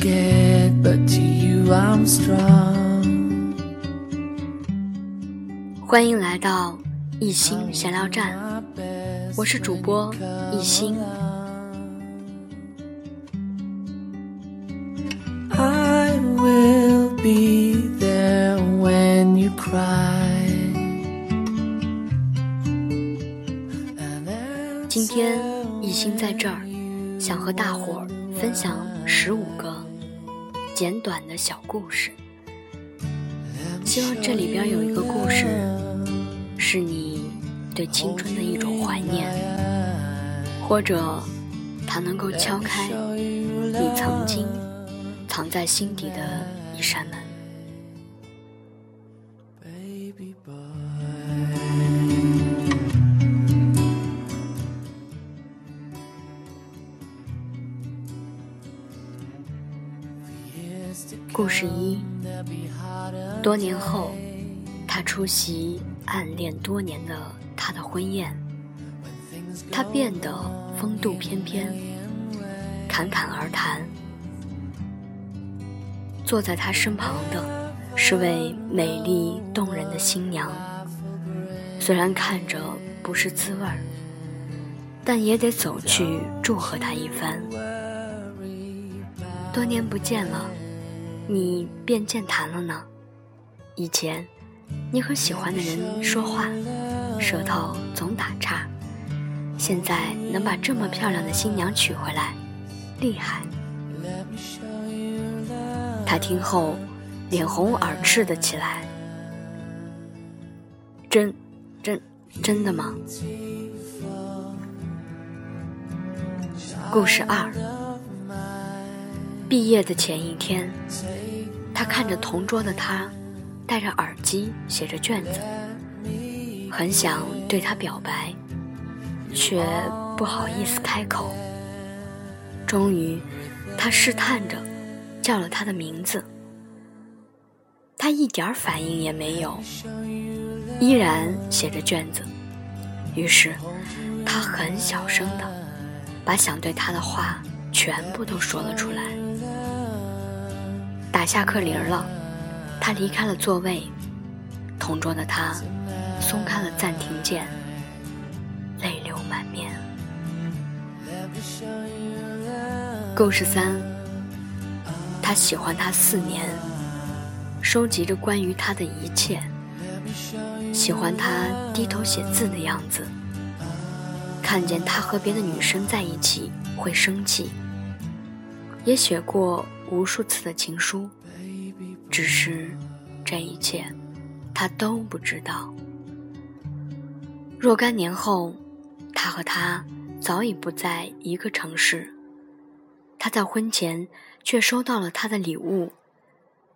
scared, but to you I'm strong. 欢迎来到一心闲聊站，我是主播一心。I will be there when you cry. 今天一心在这儿，想和大伙儿分享十五个简短的小故事。希望这里边有一个故事，是你对青春的一种怀念，或者它能够敲开你曾经藏在心底的一扇门。多年后，他出席暗恋多年的他的婚宴，他变得风度翩翩，侃侃而谈。坐在他身旁的是位美丽动人的新娘，虽然看着不是滋味儿，但也得走去祝贺她一番。多年不见了。你变健谈了呢？以前，你和喜欢的人说话，舌头总打岔，现在能把这么漂亮的新娘娶回来，厉害！他听后，脸红耳赤的起来。真，真，真的吗？故事二。毕业的前一天，他看着同桌的他，戴着耳机写着卷子，很想对他表白，却不好意思开口。终于，他试探着叫了他的名字，他一点反应也没有，依然写着卷子。于是，他很小声的把想对他的话全部都说了出来。打下课铃了，他离开了座位，同桌的他松开了暂停键，泪流满面。故事三，他喜欢他四年，收集着关于他的一切，喜欢他低头写字的样子，看见他和别的女生在一起会生气，也写过。无数次的情书，只是这一切他都不知道。若干年后，他和她早已不在一个城市。他在婚前却收到了他的礼物，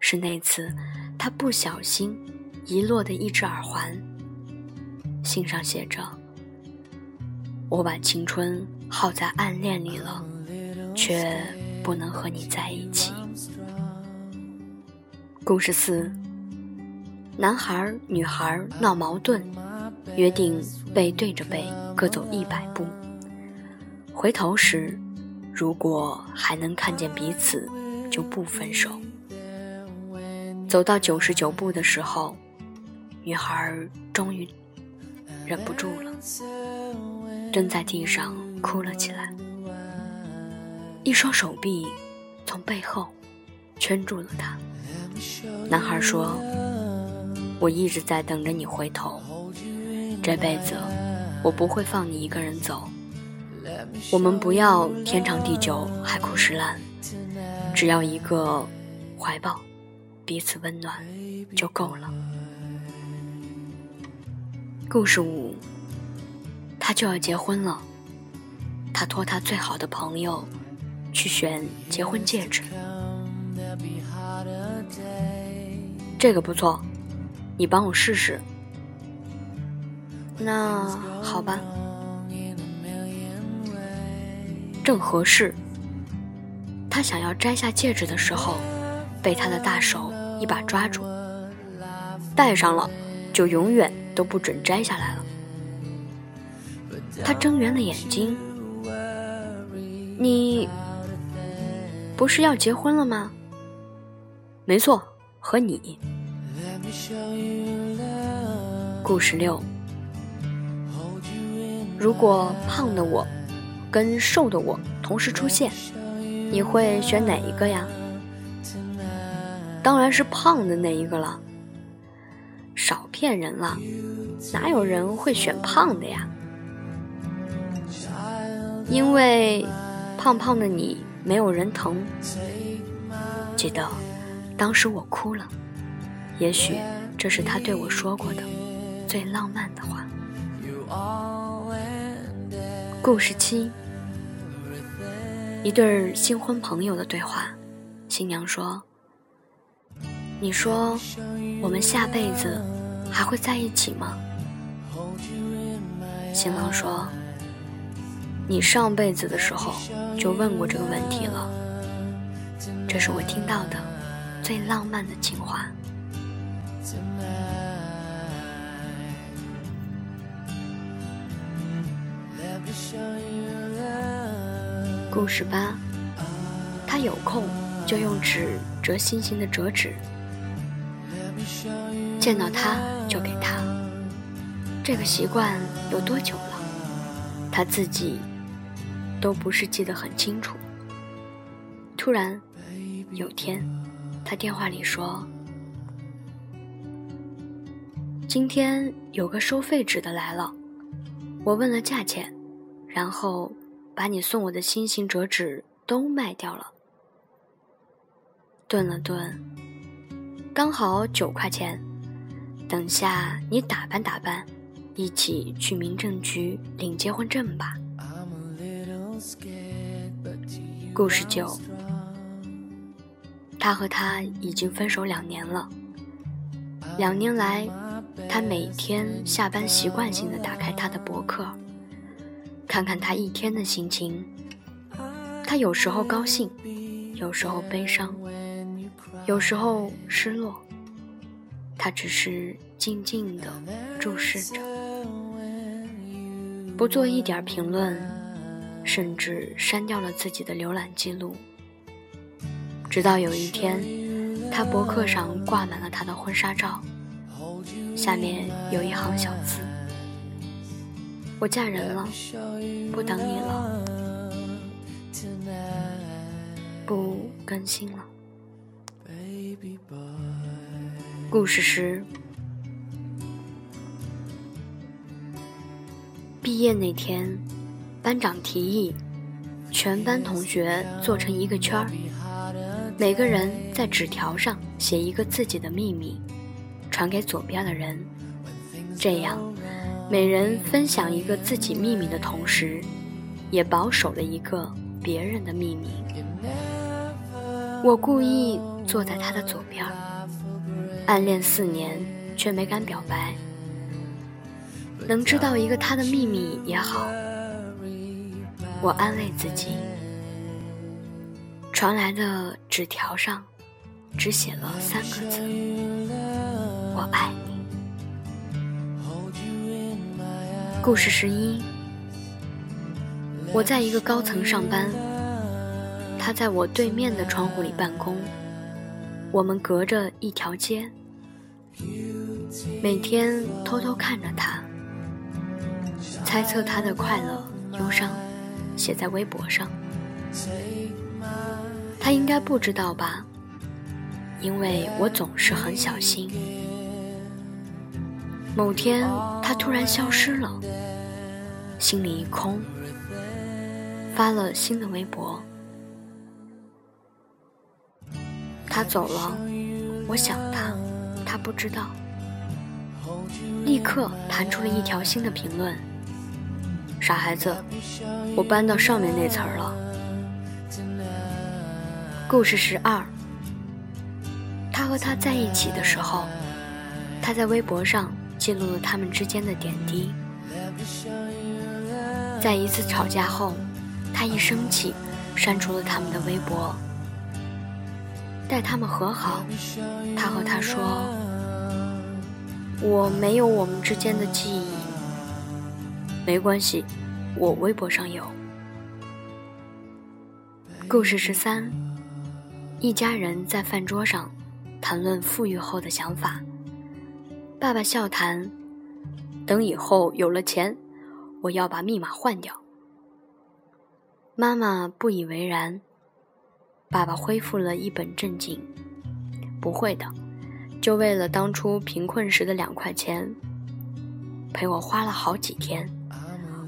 是那次他不小心遗落的一只耳环。信上写着：“我把青春耗在暗恋里了，却……”不能和你在一起。故事四：男孩女孩闹矛盾，约定背对着背各走一百步。回头时，如果还能看见彼此，就不分手。走到九十九步的时候，女孩终于忍不住了，蹲在地上哭了起来。一双手臂从背后圈住了他。男孩说：“我一直在等着你回头，这辈子我不会放你一个人走。我们不要天长地久、海枯石烂，只要一个怀抱，彼此温暖就够了。”故事五，他就要结婚了，他托他最好的朋友。去选结婚戒指，这个不错，你帮我试试。那好吧，正合适。他想要摘下戒指的时候，被他的大手一把抓住，戴上了就永远都不准摘下来了。他睁圆了眼睛，你。不是要结婚了吗？没错，和你。故事六：如果胖的我跟瘦的我同时出现，你会选哪一个呀？当然是胖的那一个了。少骗人了，哪有人会选胖的呀？因为胖胖的你没有人疼。记得当时我哭了，也许这是他对我说过的最浪漫的话。故事七：一对新婚朋友的对话。新娘说：“你说我们下辈子还会在一起吗？”新郎说。你上辈子的时候就问过这个问题了，这是我听到的最浪漫的情话。故事八，他有空就用纸折心形的折纸，见到他就给他。这个习惯有多久了？他自己。都不是记得很清楚。突然，有天，他电话里说：“今天有个收废纸的来了，我问了价钱，然后把你送我的心形折纸都卖掉了。”顿了顿，刚好九块钱。等下你打扮打扮，一起去民政局领结婚证吧。故事九，他和她已经分手两年了。两年来，他每天下班习惯性的打开他的博客，看看他一天的心情。他有时候高兴，有时候悲伤，有时候失落。他只是静静的注视着，不做一点评论。甚至删掉了自己的浏览记录。直到有一天，他博客上挂满了他的婚纱照，下面有一行小字：“我嫁人了，不等你了，不更新了。”故事十，毕业那天。班长提议，全班同学坐成一个圈儿，每个人在纸条上写一个自己的秘密，传给左边的人。这样，每人分享一个自己秘密的同时，也保守了一个别人的秘密。我故意坐在他的左边，暗恋四年却没敢表白。能知道一个他的秘密也好。我安慰自己，传来的纸条上只写了三个字：“我爱你。”故事十一，我在一个高层上班，他在我对面的窗户里办公，我们隔着一条街，每天偷偷看着他，猜测他的快乐、忧伤。写在微博上，他应该不知道吧？因为我总是很小心。某天，他突然消失了，心里一空，发了新的微博。他走了，我想他，他不知道，立刻弹出了一条新的评论。傻孩子，我搬到上面那层了。故事十二，他和他在一起的时候，他在微博上记录了他们之间的点滴。在一次吵架后，他一生气，删除了他们的微博。待他们和好，他和他说：“我没有我们之间的记忆。”没关系，我微博上有。故事十三，一家人在饭桌上谈论富裕后的想法。爸爸笑谈：“等以后有了钱，我要把密码换掉。”妈妈不以为然。爸爸恢复了一本正经：“不会的，就为了当初贫困时的两块钱，陪我花了好几天，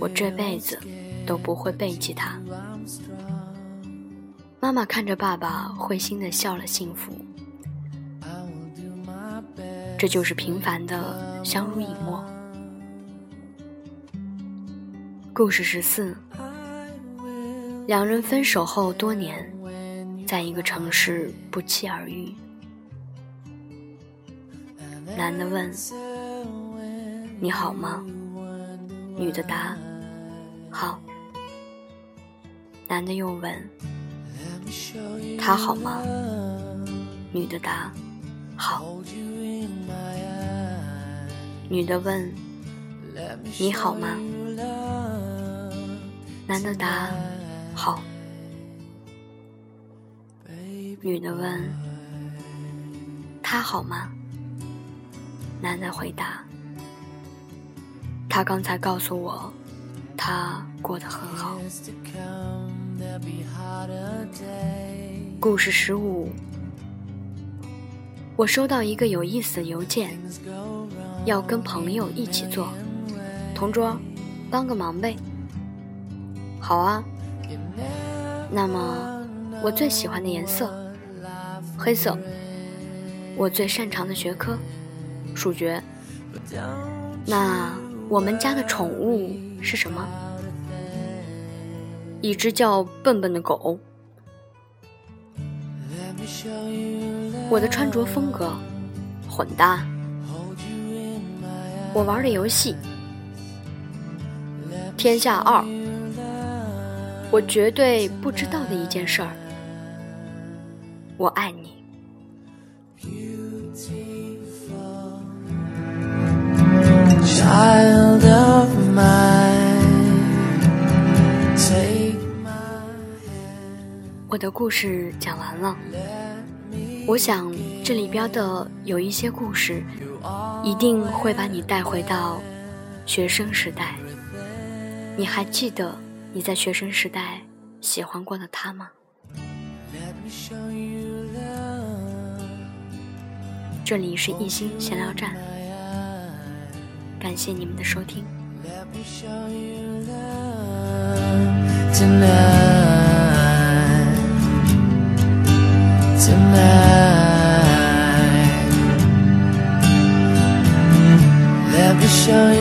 我这辈子都不会背弃他。”妈妈看着爸爸，会心的笑了，幸福。这就是平凡的相濡以沫。故事十四：两人分手后多年，在一个城市不期而遇。男的问：“你好吗？”女的答：“好。”男的又问。他好吗？女的答：好。女的问：你好吗？男的答：好。女的问：他好吗？男的回答：他刚才告诉我，他过得很好。故事十五，我收到一个有意思的邮件，要跟朋友一起做，同桌，帮个忙呗。好啊。那么，我最喜欢的颜色，黑色。我最擅长的学科，数学。那我们家的宠物是什么？一只叫笨笨的狗。我的穿着风格混搭。我玩的游戏《天下二》。我绝对不知道的一件事儿。我爱你。我的故事讲完了，我想这里边的有一些故事，一定会把你带回到学生时代。你还记得你在学生时代喜欢过的他吗？这里是一心闲聊站，感谢你们的收听。Let me show you